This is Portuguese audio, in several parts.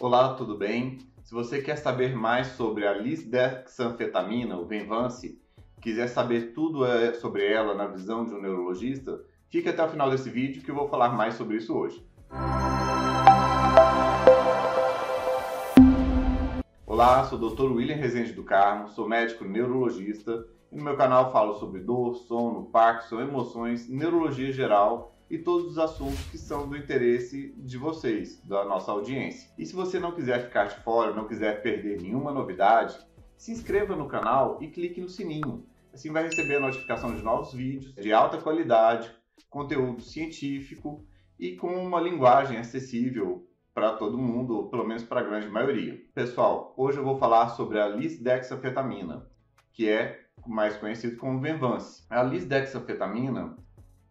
Olá, tudo bem? Se você quer saber mais sobre a lisdexanfetamina, o Venvance, quiser saber tudo é, sobre ela na visão de um neurologista, fique até o final desse vídeo que eu vou falar mais sobre isso hoje. Olá, sou o Dr. William Rezende do Carmo, sou médico neurologista e no meu canal falo sobre dor, sono, Parkinson, emoções, neurologia geral e todos os assuntos que são do interesse de vocês, da nossa audiência. E se você não quiser ficar de fora, não quiser perder nenhuma novidade, se inscreva no canal e clique no sininho. Assim vai receber a notificação de novos vídeos de alta qualidade, conteúdo científico e com uma linguagem acessível para todo mundo, ou pelo menos para a grande maioria. Pessoal, hoje eu vou falar sobre a lisdexafetamina, que é mais conhecido como Venvance. A lisdexafetamina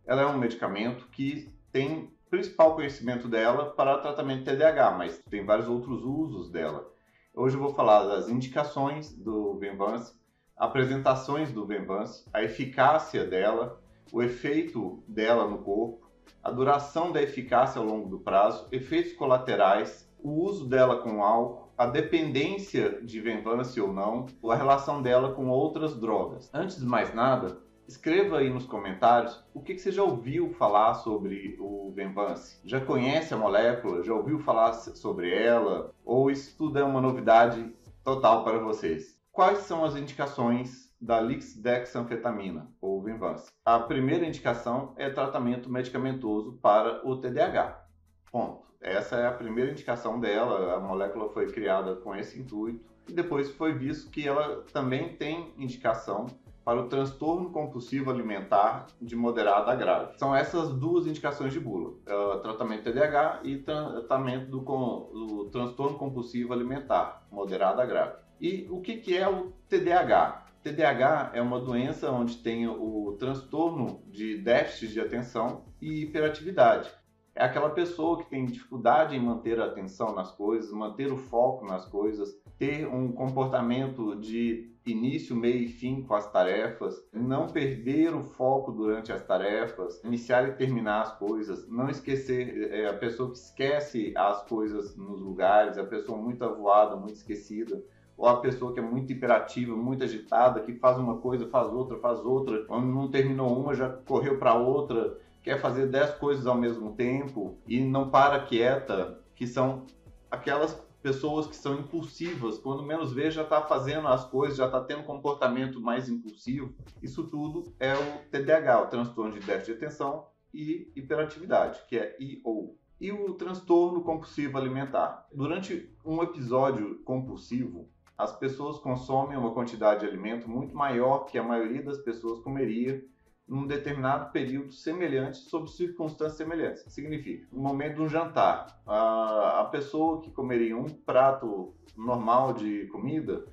ela é um medicamento que tem principal conhecimento dela para tratamento de TDAH, mas tem vários outros usos dela. Hoje eu vou falar das indicações do Venvance, apresentações do Venvance, a eficácia dela, o efeito dela no corpo, a duração da eficácia ao longo do prazo, efeitos colaterais, o uso dela com álcool, a dependência de Venvance ou não, a relação dela com outras drogas. Antes de mais nada, escreva aí nos comentários o que, você já ouviu falar sobre o Venvance. Já conhece a molécula? Já ouviu falar sobre ela? Ou isso tudo é uma novidade total para vocês? Quais são as indicações da lisdexanfetamina, ou Venvance. A primeira indicação é tratamento medicamentoso para o TDAH. Ponto. Essa é a primeira indicação dela, a molécula foi criada com esse intuito e depois foi visto que ela também tem indicação para o transtorno compulsivo alimentar de moderado a grave. São essas duas indicações de bula: uh, tratamento TDAH e tratamento do, do, transtorno compulsivo alimentar moderado a grave. E o que, que é o TDAH? TDAH é uma doença onde tem o transtorno de déficit de atenção e hiperatividade. É aquela pessoa que tem dificuldade em manter a atenção nas coisas, manter o foco nas coisas, ter um comportamento de início, meio e fim com as tarefas, não perder o foco durante as tarefas, iniciar e terminar as coisas, não esquecer, é a pessoa que esquece as coisas nos lugares, a pessoa muito avoada, muito esquecida ou a pessoa que é muito imperativa, muito agitada, que faz uma coisa, faz outra, faz outra, quando não terminou uma já correu para outra, quer fazer dez coisas ao mesmo tempo e não para quieta, que são aquelas pessoas que são impulsivas, quando menos vê já está fazendo as coisas, já está tendo comportamento mais impulsivo. Isso tudo é o TDAH, o transtorno de déficit de atenção e hiperatividade, que é IO. E o transtorno compulsivo alimentar. Durante um episódio compulsivo, as pessoas consomem uma quantidade de alimento muito maior que a maioria das pessoas comeria num determinado período semelhante, sob circunstâncias semelhantes. Significa, no momento de um jantar, a, a pessoa que comeria um prato normal de comida,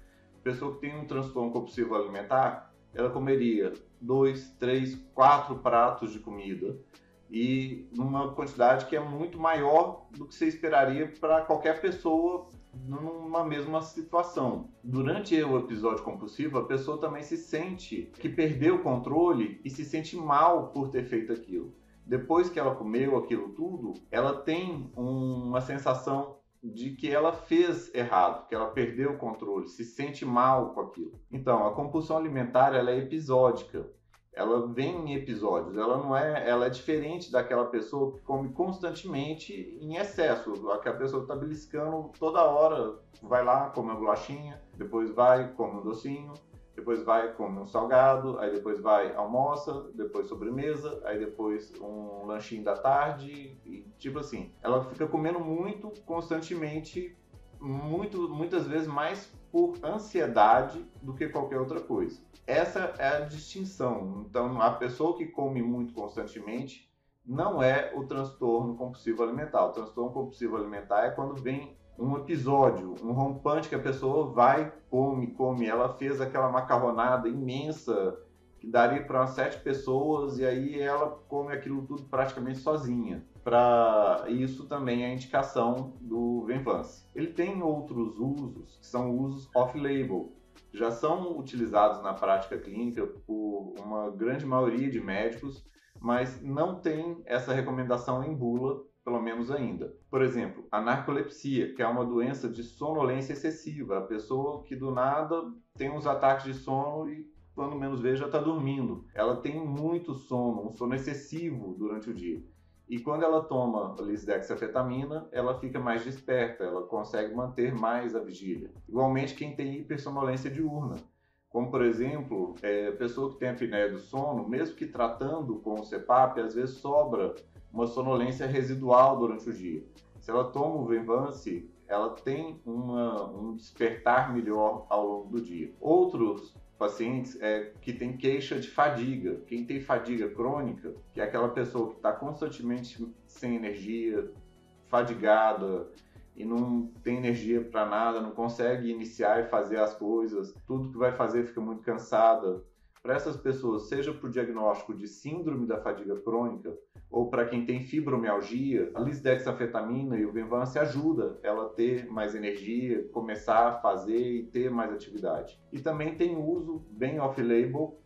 pessoa que tem um transtorno compulsivo alimentar, ela comeria dois, três, quatro pratos de comida e numa quantidade que é muito maior do que você esperaria para qualquer pessoa numa mesma situação. Durante o episódio compulsivo, a pessoa também se sente que perdeu o controle e se sente mal por ter feito aquilo. Depois que ela comeu aquilo tudo, ela tem uma sensação de que ela fez errado, que ela perdeu o controle, se sente mal com aquilo. Então, a compulsão alimentar ela é episódica ela vem em episódios, ela não é, ela é diferente daquela pessoa que come constantemente em excesso, aquela pessoa que está beliscando toda hora, vai lá, come uma bolachinha, depois vai, come um docinho, depois vai, come um salgado, aí depois vai, almoça, depois sobremesa, aí depois um lanchinho da tarde, e tipo assim, ela fica comendo muito constantemente, muito, muitas vezes mais por ansiedade do que qualquer outra coisa. Essa é a distinção. Então, a pessoa que come muito constantemente não é o transtorno compulsivo alimentar. O transtorno compulsivo alimentar é quando vem um episódio, um rompante que a pessoa vai, come, come. Ela fez aquela macarronada imensa que daria para sete pessoas e aí ela come aquilo tudo praticamente sozinha. Para isso também é indicação do Venvance. Ele tem outros usos que são usos off-label, já são utilizados na prática clínica por uma grande maioria de médicos, mas não tem essa recomendação em bula pelo menos ainda. Por exemplo, a narcolepsia, que é uma doença de sonolência excessiva, a pessoa que do nada tem uns ataques de sono e quando menos vê já está dormindo. Ela tem muito sono, um sono excessivo durante o dia. E quando ela toma lisdexafetamina, ela fica mais desperta, ela consegue manter mais a vigília. Igualmente quem tem hipersonolência diurna, como por exemplo, é, pessoa que tem apneia do sono, mesmo que tratando com o CPAP, às vezes sobra uma sonolência residual durante o dia. Se ela toma o Venvance, ela tem uma, um despertar melhor ao longo do dia. Outros pacientes é, que têm queixa de fadiga. Quem tem fadiga crônica, que é aquela pessoa que está constantemente sem energia, fadigada e não tem energia para nada, não consegue iniciar e fazer as coisas, tudo que vai fazer fica muito cansada. Para essas pessoas, seja para o diagnóstico de síndrome da fadiga crônica ou para quem tem fibromialgia, a lisdexafetamina e o Venvance ajuda ela a ter mais energia, começar a fazer e ter mais atividade. E também tem uso bem off-label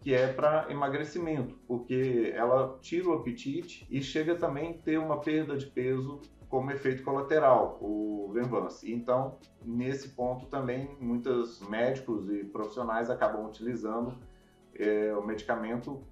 que é para emagrecimento, porque ela tira o apetite e chega também a ter uma perda de peso como efeito colateral, o Venvance. Então, nesse ponto também, muitos médicos e profissionais acabam utilizando é, o medicamento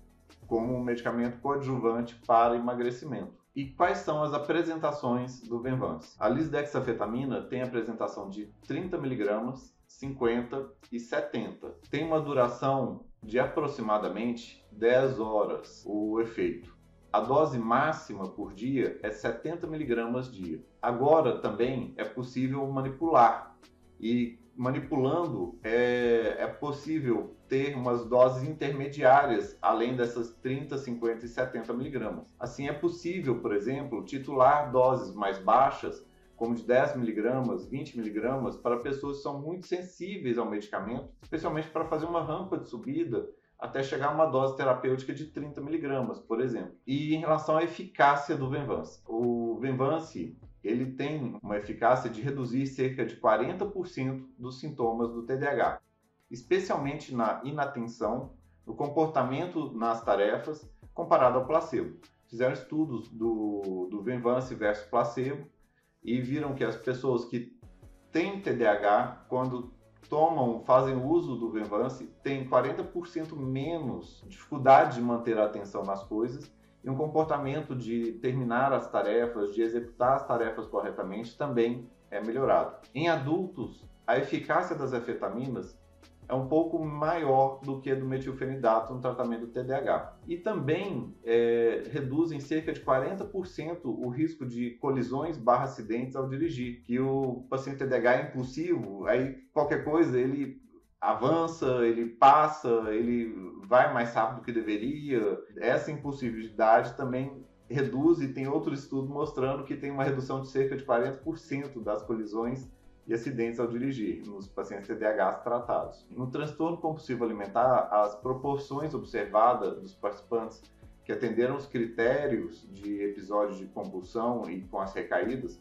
como um medicamento coadjuvante para emagrecimento. E quais são as apresentações do Venvance? A lisdexafetamina tem apresentação de 30 mg, 50 e 70. Tem uma duração de aproximadamente 10 horas o efeito. A dose máxima por dia é 70 mg dia. Agora também é possível manipular e manipulando, é, é possível ter umas doses intermediárias, além dessas 30, 50 e 70 miligramas. Assim, é possível, por exemplo, titular doses mais baixas, como de 10 miligramas, 20 miligramas, para pessoas que são muito sensíveis ao medicamento, especialmente para fazer uma rampa de subida até chegar a uma dose terapêutica de 30 miligramas, por exemplo. E em relação à eficácia do Venvance, o Venvance ele tem uma eficácia de reduzir cerca de 40% dos sintomas do TDAH, especialmente na inatenção, no comportamento nas tarefas, comparado ao placebo. Fizeram estudos do, do Venvance versus placebo e viram que as pessoas que têm TDAH, quando tomam, fazem uso do Venvance, têm 40% menos dificuldade de manter a atenção nas coisas e um comportamento de terminar as tarefas, de executar as tarefas corretamente também é melhorado. Em adultos, a eficácia das afetaminas é um pouco maior do que a do metilfenidato no tratamento do TDAH. E também é, reduz em cerca de 40% o risco de colisões barra acidentes ao dirigir. Que o paciente TDAH é impulsivo, aí qualquer coisa ele avança, ele passa, ele vai mais rápido do que deveria. Essa impulsividade também reduz e tem outro estudo mostrando que tem uma redução de cerca de 40% das colisões e acidentes ao dirigir nos pacientes TDAH tratados. No transtorno compulsivo alimentar, as proporções observadas dos participantes que atenderam os critérios de episódios de compulsão e com as recaídas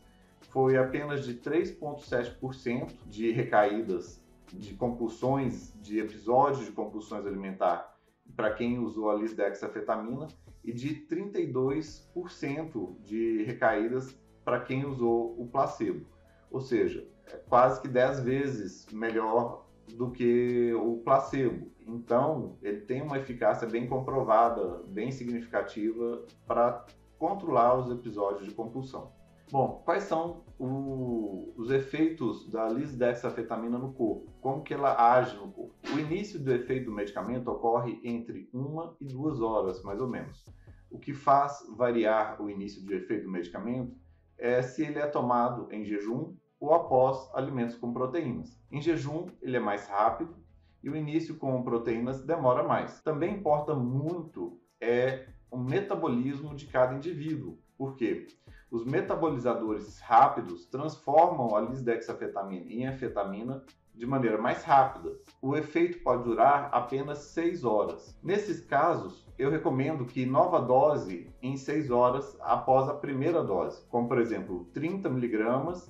foi apenas de 3,7% de recaídas de compulsões, de episódios de compulsões alimentar para quem usou a lisdexafetamina e de 32% de recaídas para quem usou o placebo. Ou seja, é quase que 10 vezes melhor do que o placebo. Então, ele tem uma eficácia bem comprovada, bem significativa para controlar os episódios de compulsão. Bom, quais são o, os efeitos da lisdexafetamina no corpo? Como que ela age no corpo? O início do efeito do medicamento ocorre entre uma e duas horas, mais ou menos. O que faz variar o início do efeito do medicamento é se ele é tomado em jejum ou após alimentos com proteínas. Em jejum, ele é mais rápido e o início com proteínas demora mais. Também importa muito é o metabolismo de cada indivíduo. Por quê? Os metabolizadores rápidos transformam a lisdexafetamina em anfetamina de maneira mais rápida. O efeito pode durar apenas 6 horas. Nesses casos, eu recomendo que nova dose em 6 horas após a primeira dose, como por exemplo 30 mg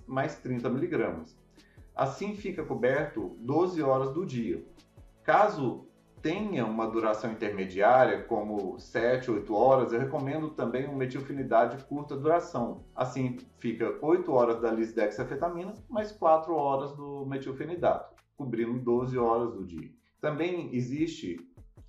mais 30 mg. Assim fica coberto 12 horas do dia. Caso tenha uma duração intermediária, como 7, 8 horas, eu recomendo também uma metilfinidade de curta duração. Assim, fica 8 horas da lisdexafetamina, mais 4 horas do metilfenidato, cobrindo 12 horas do dia. Também existe,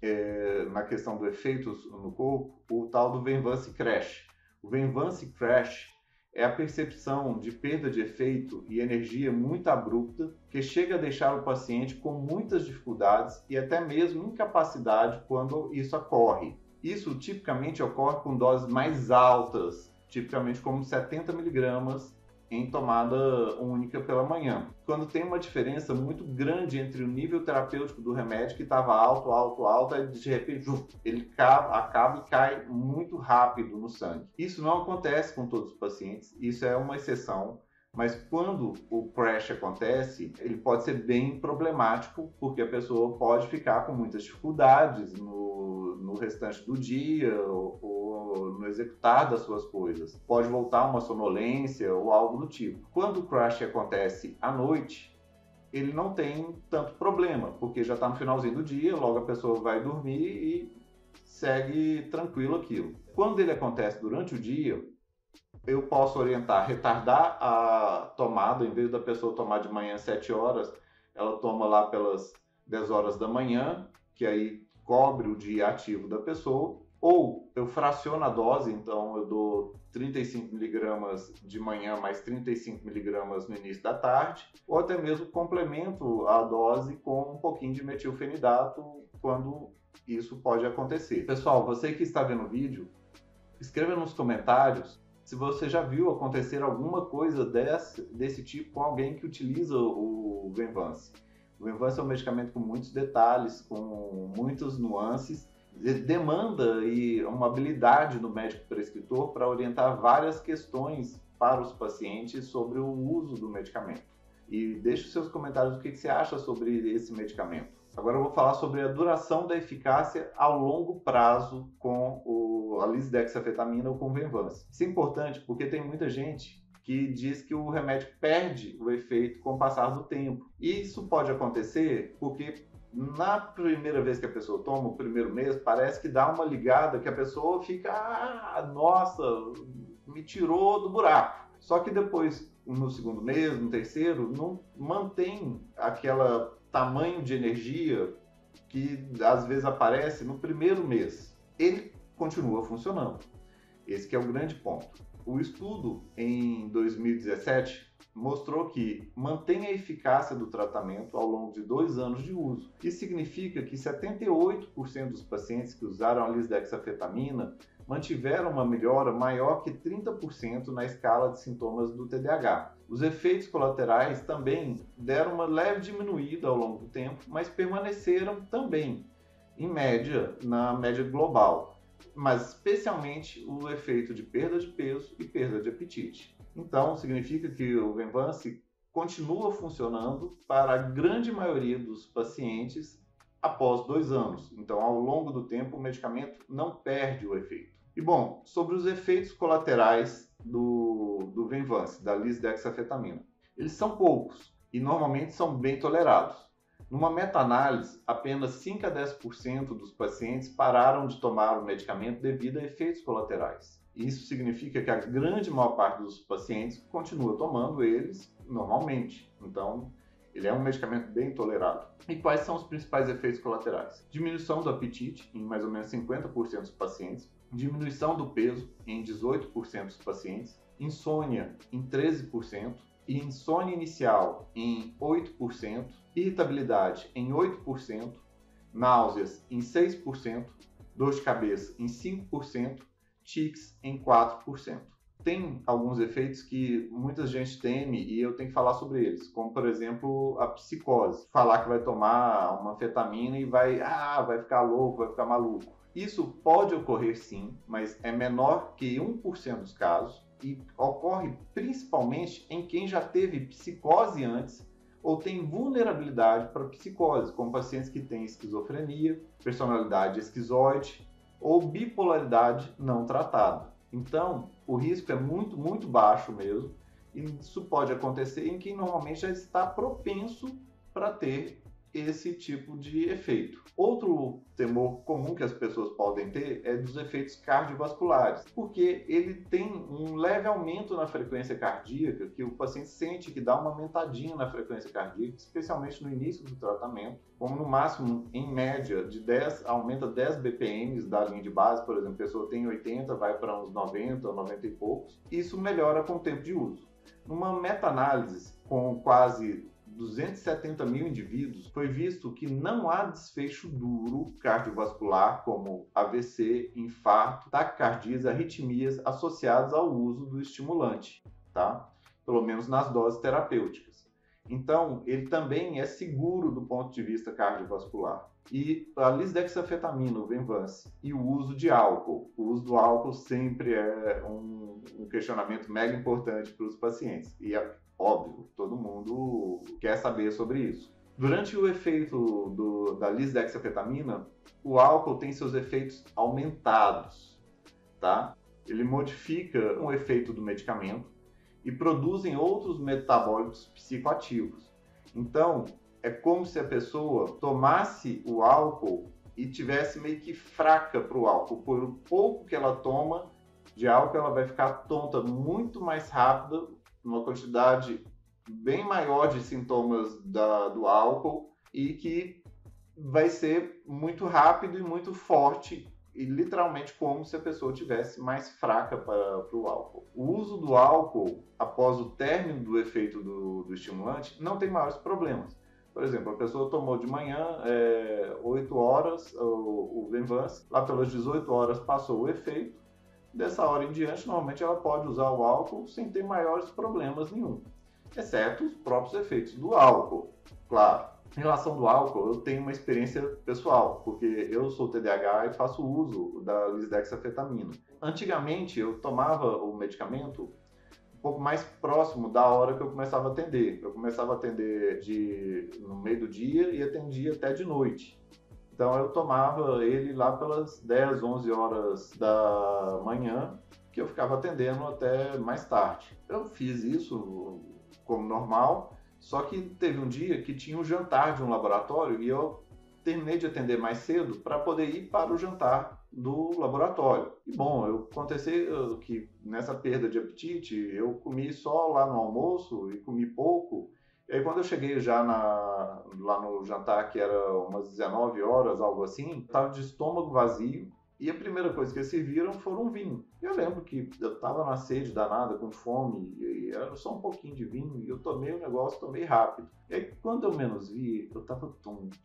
é, na questão do efeitos no corpo, o tal do Venvance Crash. O Venvance Crash é a percepção de perda de efeito e energia muito abrupta que chega a deixar o paciente com muitas dificuldades e até mesmo incapacidade quando isso ocorre. Isso tipicamente ocorre com doses mais altas, tipicamente como 70 miligramas em tomada única pela manhã. Quando tem uma diferença muito grande entre o nível terapêutico do remédio, que estava alto, alto, alto, aí de repente ele acaba e cai muito rápido no sangue. Isso não acontece com todos os pacientes, isso é uma exceção. Mas quando o crash acontece, ele pode ser bem problemático, porque a pessoa pode ficar com muitas dificuldades no, no restante do dia ou, no executar das suas coisas. Pode voltar uma sonolência ou algo do tipo. Quando o crash acontece à noite, ele não tem tanto problema, porque já está no finalzinho do dia, logo a pessoa vai dormir e segue tranquilo aquilo. Quando ele acontece durante o dia, eu posso orientar, retardar a tomada, em vez da pessoa tomar de manhã 7 horas, ela toma lá pelas 10 horas da manhã, que aí cobre o dia ativo da pessoa, ou eu fraciono a dose, então eu dou 35 miligramas de manhã mais 35 miligramas no início da tarde, ou até mesmo complemento a dose com um pouquinho de metilfenidato quando isso pode acontecer. Pessoal, você que está vendo o vídeo, escreva nos comentários se você já viu acontecer alguma coisa desse, desse tipo com alguém que utiliza o Venvance. O Venvance é um medicamento com muitos detalhes, com muitas nuances, demanda e uma habilidade do médico prescritor para orientar várias questões para os pacientes sobre o uso do medicamento. E deixe os seus comentários o que você acha sobre esse medicamento. Agora eu vou falar sobre a duração da eficácia ao longo prazo com o, a lisdexafetamina ou com Venvance. Isso é importante porque tem muita gente que diz que o remédio perde o efeito com o passar do tempo. E isso pode acontecer porque na primeira vez que a pessoa toma, o primeiro mês, parece que dá uma ligada que a pessoa fica, ah, nossa, me tirou do buraco. Só que depois, no segundo mês, no terceiro, não mantém aquela tamanho de energia que às vezes aparece no primeiro mês. Ele continua funcionando. Esse é o grande ponto. O estudo em 2017 mostrou que mantém a eficácia do tratamento ao longo de dois anos de uso. Isso significa que 78% dos pacientes que usaram a lisdexafetamina mantiveram uma melhora maior que 30% na escala de sintomas do TDAH. Os efeitos colaterais também deram uma leve diminuída ao longo do tempo, mas permaneceram também, em média, na média global, mas especialmente o efeito de perda de peso e perda de apetite. Então, significa que o Venvance continua funcionando para a grande maioria dos pacientes após dois anos. Então, ao longo do tempo, o medicamento não perde o efeito. E bom, sobre os efeitos colaterais do, do Venvance, da lisdexafetamina. Eles são poucos e normalmente são bem tolerados. Numa meta-análise, apenas 5 a 10% dos pacientes pararam de tomar o medicamento devido a efeitos colaterais. Isso significa que a grande maior parte dos pacientes continua tomando eles normalmente. Então, ele é um medicamento bem tolerado. E quais são os principais efeitos colaterais? Diminuição do apetite em mais ou menos 50% dos pacientes, diminuição do peso em 18% dos pacientes, insônia em 13%, e insônia inicial em 8%, irritabilidade em 8%, náuseas em 6%, dor de cabeça em 5%, tics em 4%. Tem alguns efeitos que muita gente teme e eu tenho que falar sobre eles, como por exemplo a psicose. Falar que vai tomar uma fetamina e vai, ah, vai ficar louco, vai ficar maluco. Isso pode ocorrer sim, mas é menor que 1% dos casos e ocorre principalmente em quem já teve psicose antes ou tem vulnerabilidade para psicose, como pacientes que têm esquizofrenia, personalidade esquizoide ou bipolaridade não tratada. Então, o risco é muito, muito baixo mesmo, e isso pode acontecer em quem normalmente já está propenso para ter esse tipo de efeito. Outro temor comum que as pessoas podem ter é dos efeitos cardiovasculares, porque ele tem um leve aumento na frequência cardíaca, que o paciente sente que dá uma aumentadinha na frequência cardíaca, especialmente no início do tratamento, como no máximo, em média, de 10, aumenta 10 BPMs da linha de base, por exemplo, a pessoa tem 80, vai para uns 90, 90 e poucos, isso melhora com o tempo de uso. Numa meta-análise com quase 270 mil indivíduos, foi visto que não há desfecho duro cardiovascular, como AVC, infarto, taquicardias, arritmias associados ao uso do estimulante, tá? Pelo menos nas doses terapêuticas. Então, ele também é seguro do ponto de vista cardiovascular. E a lisdexafetamina, o Venvance, e o uso de álcool. O uso do álcool sempre é um, um questionamento mega importante para os pacientes. E é óbvio, todo mundo quer saber sobre isso. Durante o efeito do, da lisdexafetamina, o álcool tem seus efeitos aumentados, tá? Ele modifica o efeito do medicamento e produzem outros metabólicos psicoativos. Então, é como se a pessoa tomasse o álcool e tivesse meio que fraca para o álcool. Por pouco que ela toma de álcool, ela vai ficar tonta muito mais rápido, uma quantidade bem maior de sintomas da, do álcool e que vai ser muito rápido e muito forte e literalmente como se a pessoa tivesse mais fraca para, para o álcool. O uso do álcool após o término do efeito do, do estimulante não tem maiores problemas. Por exemplo, a pessoa tomou de manhã é, 8 horas o, o Venvance, lá pelas 18 horas passou o efeito, dessa hora em diante, normalmente ela pode usar o álcool sem ter maiores problemas nenhum, exceto os próprios efeitos do álcool, claro. Em relação do álcool, eu tenho uma experiência pessoal, porque eu sou TDAH e faço uso da lisdexafetamina. Antigamente, eu tomava o medicamento um pouco mais próximo da hora que eu começava a atender. Eu começava a atender de, no meio do dia e atendia até de noite. Então eu tomava ele lá pelas 10, 11 horas da manhã, que eu ficava atendendo até mais tarde. Eu fiz isso como normal, só que teve um dia que tinha um jantar de um laboratório e eu terminei de atender mais cedo para poder ir para o jantar do laboratório. E bom, eu aconteceu que nessa perda de apetite, eu comi só lá no almoço e comi pouco e aí quando eu cheguei já na, lá no jantar, que era umas 19 horas, algo assim, estava de estômago vazio. E a primeira coisa que eles serviram foram um vinho. Eu lembro que eu estava na sede danada, com fome, e era só um pouquinho de vinho, e eu tomei o negócio, tomei rápido. E aí, quando eu menos vi, eu estava tonto,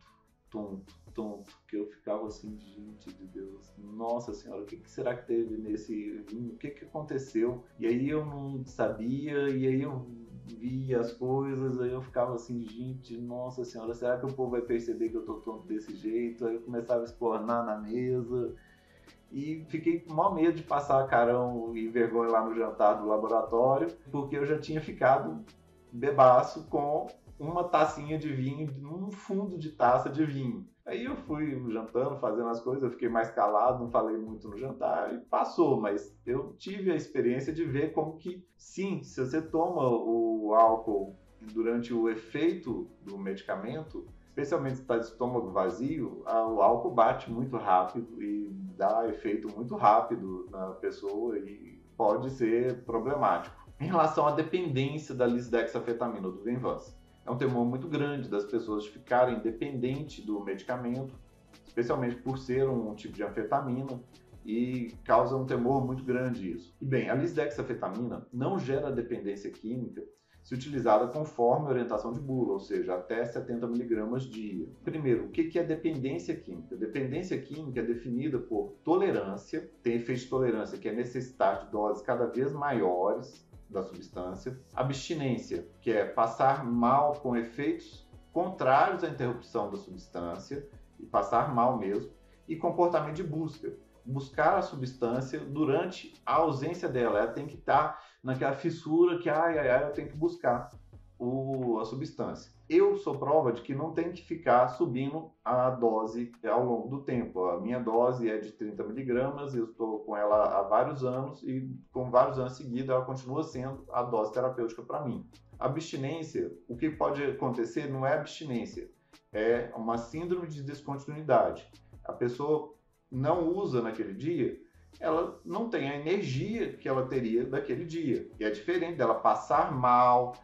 tonto, tonto, que eu ficava assim, gente de Deus, nossa senhora, o que, que será que teve nesse vinho? O que, que aconteceu? E aí eu não sabia, e aí eu via as coisas, aí eu ficava assim, gente, nossa senhora, será que o povo vai perceber que eu tô tonto desse jeito? Aí eu começava a escornar na mesa e fiquei com maior medo de passar carão e vergonha lá no jantar do laboratório, porque eu já tinha ficado bebaço com uma tacinha de vinho, um fundo de taça de vinho. Aí eu fui jantando, fazendo as coisas, eu fiquei mais calado, não falei muito no jantar e passou, mas eu tive a experiência de ver como que, sim, se você toma o álcool durante o efeito do medicamento, especialmente se está de estômago vazio, o álcool bate muito rápido e dá efeito muito rápido na pessoa e pode ser problemático. Em relação à dependência da lisdexafetamina do Venvance, é um temor muito grande das pessoas ficarem dependentes do medicamento, especialmente por ser um tipo de anfetamina, e causa um temor muito grande isso. E bem, a lisdexafetamina não gera dependência química se utilizada conforme a orientação de bula, ou seja, até 70 mg dia. Primeiro, o que é dependência química? Dependência química é definida por tolerância, tem efeito de tolerância, que é necessidade de doses cada vez maiores da substância, abstinência, que é passar mal com efeitos contrários à interrupção da substância e passar mal mesmo, e comportamento de busca, buscar a substância durante a ausência dela, ela tem que estar naquela fissura que ai ai ai eu tenho que buscar o, a substância eu sou prova de que não tem que ficar subindo a dose ao longo do tempo. A minha dose é de 30 miligramas, eu estou com ela há vários anos e com vários anos seguidos ela continua sendo a dose terapêutica para mim. Abstinência, o que pode acontecer não é abstinência, é uma síndrome de descontinuidade. A pessoa não usa naquele dia, ela não tem a energia que ela teria daquele dia. E é diferente dela passar mal,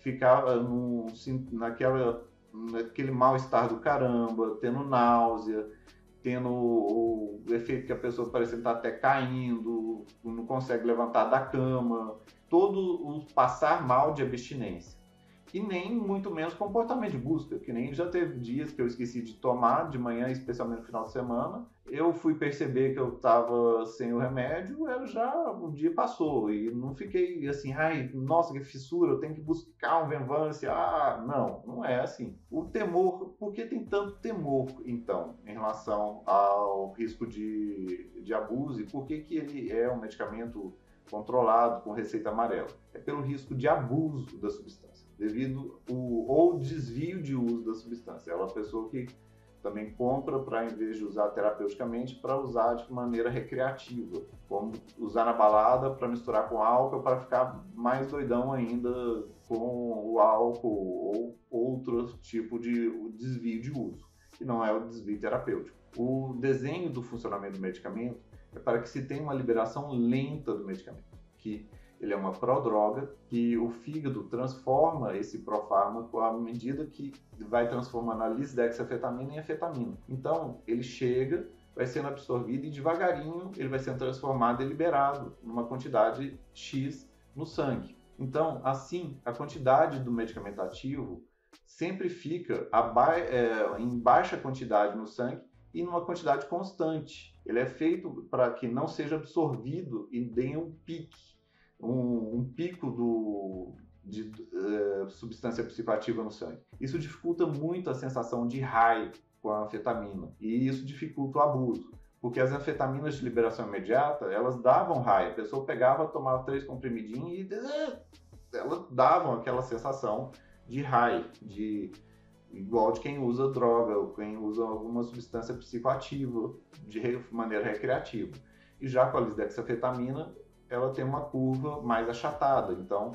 ficar ah, no, naquela, naquele mal-estar do caramba, tendo náusea, tendo o, o efeito que a pessoa parece estar até caindo, não consegue levantar da cama, todo o passar mal de abstinência e nem muito menos comportamento de busca, que nem já teve dias que eu esqueci de tomar de manhã, especialmente no final de semana. Eu fui perceber que eu estava sem o remédio, eu já o dia passou e não fiquei assim, ai, nossa, que fissura, eu tenho que buscar um Venvance. Ah, não, não é assim. O temor, por que tem tanto temor então em relação ao risco de, de abuso e por que que ele é um medicamento controlado com receita amarela? É pelo risco de abuso da substância devido o ou desvio de uso da substância. É uma pessoa que também compra para, em vez de usar terapeuticamente, para usar de maneira recreativa, como usar na balada para misturar com álcool para ficar mais doidão ainda com o álcool ou outro tipo de desvio de uso, que não é o desvio terapêutico. O desenho do funcionamento do medicamento é para que se tenha uma liberação lenta do medicamento, que ele é uma prodroga que o fígado transforma esse profármaco à medida que vai transformando a lisdexafetamina em afetamina. Então, ele chega, vai sendo absorvido e devagarinho ele vai sendo transformado e liberado numa quantidade X no sangue. Então, assim, a quantidade do medicamento ativo sempre fica é, em baixa quantidade no sangue e numa quantidade constante. Ele é feito para que não seja absorvido e dê um pique um, um pico do, de uh, substância psicoativa no sangue. Isso dificulta muito a sensação de high com a anfetamina e isso dificulta o abuso, porque as anfetaminas de liberação imediata elas davam high, a pessoa pegava, tomava três comprimidinhos e uh, elas davam aquela sensação de high, de igual de quem usa droga ou quem usa alguma substância psicoativa de maneira recreativa. E já com a lisdexafetamina, ela tem uma curva mais achatada, então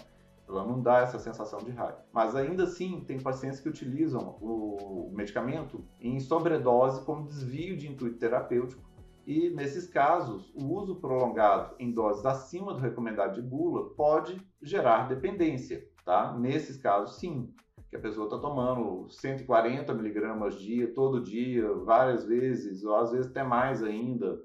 ela não dá essa sensação de raiva. Mas ainda assim, tem pacientes que utilizam o medicamento em sobredose como desvio de intuito terapêutico. E nesses casos, o uso prolongado em doses acima do recomendado de bula pode gerar dependência, tá? Nesses casos, sim, que a pessoa está tomando 140 miligramas dia, todo dia, várias vezes, ou às vezes até mais ainda,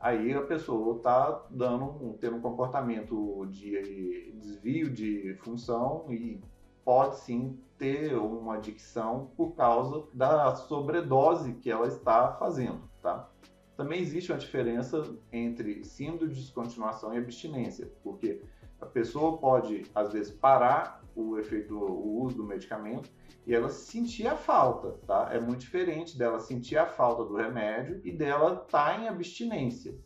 aí a pessoa está dando tendo um comportamento de desvio de função e pode sim ter uma adicção por causa da sobredose que ela está fazendo, tá? Também existe uma diferença entre síndrome de descontinuação e abstinência, porque a pessoa pode às vezes parar o efeito o uso do medicamento e ela sentir a falta, tá? É muito diferente dela sentir a falta do remédio e dela estar tá em abstinência.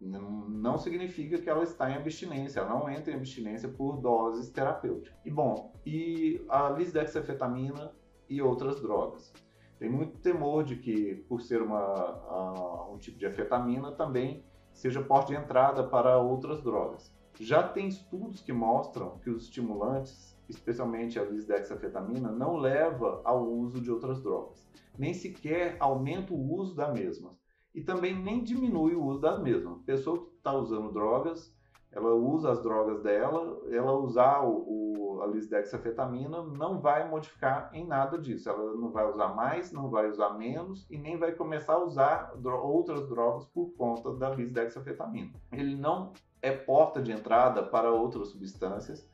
Não, significa que ela está em abstinência, ela não entra em abstinência por doses terapêuticas. E bom, e a lisdexafetamina e outras drogas. Tem muito temor de que, por ser uma, um tipo de afetamina, também seja porta de entrada para outras drogas. Já tem estudos que mostram que os estimulantes especialmente a lisdexafetamina, não leva ao uso de outras drogas, nem sequer aumenta o uso da mesma e também nem diminui o uso das mesmas. A pessoa que está usando drogas, ela usa as drogas dela, ela usar o, o, a lisdexafetamina não vai modificar em nada disso. Ela não vai usar mais, não vai usar menos e nem vai começar a usar outras drogas por conta da lisdexafetamina. Ele não é porta de entrada para outras substâncias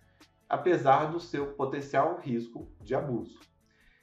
apesar do seu potencial risco de abuso.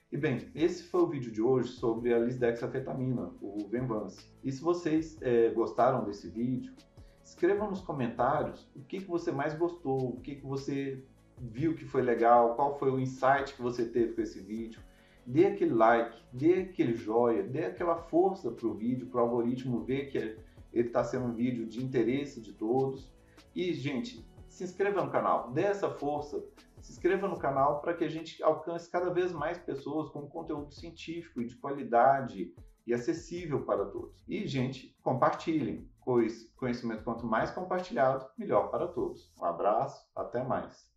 E bem, esse foi o vídeo de hoje sobre a lisdexafetamina, o Venvance. E se vocês é, gostaram desse vídeo, escrevam nos comentários o que, que você mais gostou, o que, que você viu que foi legal, qual foi o insight que você teve com esse vídeo. Dê aquele like, dê aquele joia, dê aquela força para o vídeo, para o algoritmo ver que ele está sendo um vídeo de interesse de todos. E, gente, se inscreva no canal, dê essa força, se inscreva no canal para que a gente alcance cada vez mais pessoas com conteúdo científico e de qualidade e acessível para todos. E, gente, compartilhem, pois conhecimento quanto mais compartilhado, melhor para todos. Um abraço, até mais.